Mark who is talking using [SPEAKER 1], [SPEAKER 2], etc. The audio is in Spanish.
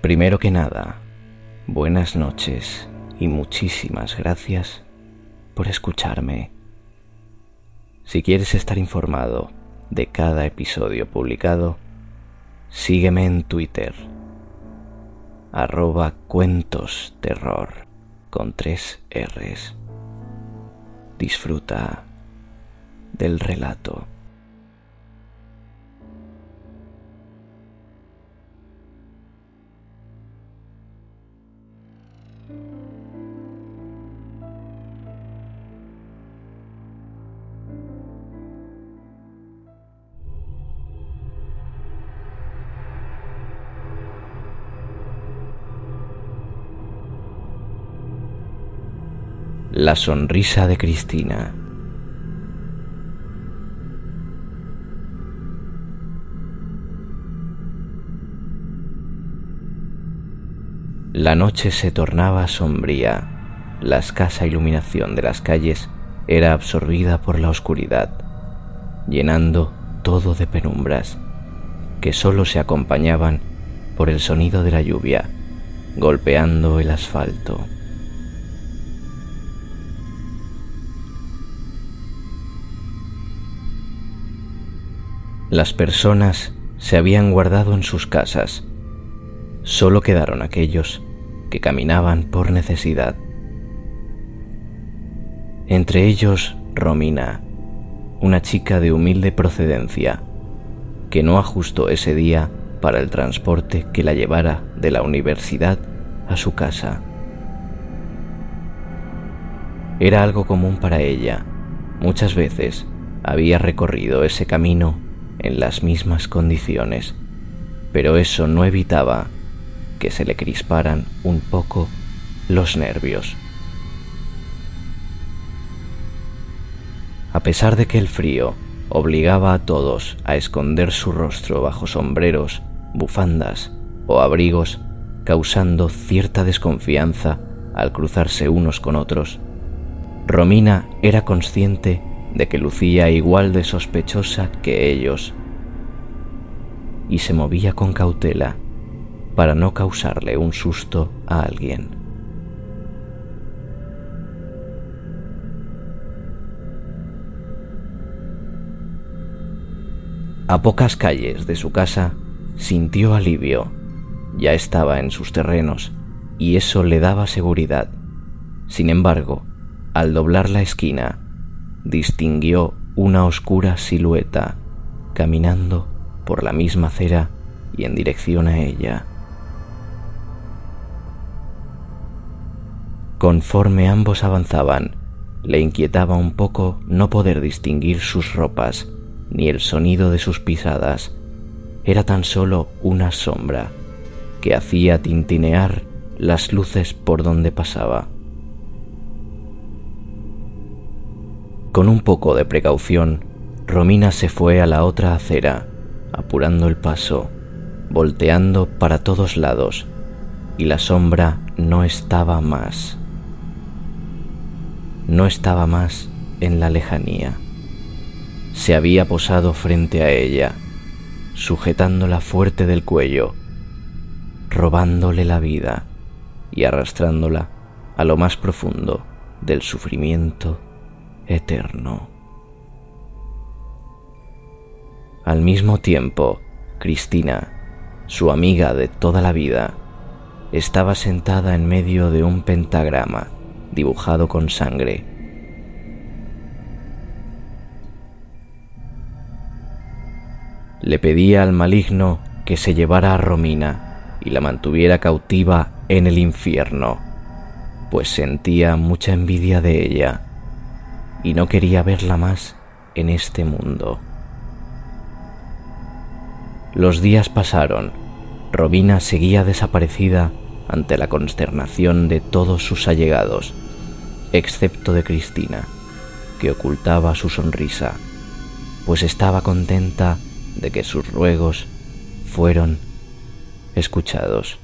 [SPEAKER 1] Primero que nada, buenas noches y muchísimas gracias por escucharme. Si quieres estar informado de cada episodio publicado, sígueme en Twitter, arroba cuentos terror con tres R's. Disfruta del relato. La sonrisa de Cristina. La noche se tornaba sombría. La escasa iluminación de las calles era absorbida por la oscuridad, llenando todo de penumbras, que sólo se acompañaban por el sonido de la lluvia, golpeando el asfalto. Las personas se habían guardado en sus casas. Solo quedaron aquellos que caminaban por necesidad. Entre ellos Romina, una chica de humilde procedencia, que no ajustó ese día para el transporte que la llevara de la universidad a su casa. Era algo común para ella. Muchas veces había recorrido ese camino en las mismas condiciones, pero eso no evitaba que se le crisparan un poco los nervios. A pesar de que el frío obligaba a todos a esconder su rostro bajo sombreros, bufandas o abrigos, causando cierta desconfianza al cruzarse unos con otros, Romina era consciente de que lucía igual de sospechosa que ellos, y se movía con cautela para no causarle un susto a alguien. A pocas calles de su casa sintió alivio. Ya estaba en sus terrenos y eso le daba seguridad. Sin embargo, al doblar la esquina, distinguió una oscura silueta caminando por la misma acera y en dirección a ella. Conforme ambos avanzaban, le inquietaba un poco no poder distinguir sus ropas ni el sonido de sus pisadas. Era tan solo una sombra que hacía tintinear las luces por donde pasaba. Con un poco de precaución, Romina se fue a la otra acera, apurando el paso, volteando para todos lados, y la sombra no estaba más. No estaba más en la lejanía. Se había posado frente a ella, sujetándola fuerte del cuello, robándole la vida y arrastrándola a lo más profundo del sufrimiento eterno. Al mismo tiempo, Cristina, su amiga de toda la vida, estaba sentada en medio de un pentagrama dibujado con sangre. Le pedía al maligno que se llevara a Romina y la mantuviera cautiva en el infierno, pues sentía mucha envidia de ella y no quería verla más en este mundo. Los días pasaron. Robina seguía desaparecida ante la consternación de todos sus allegados, excepto de Cristina, que ocultaba su sonrisa, pues estaba contenta de que sus ruegos fueron escuchados.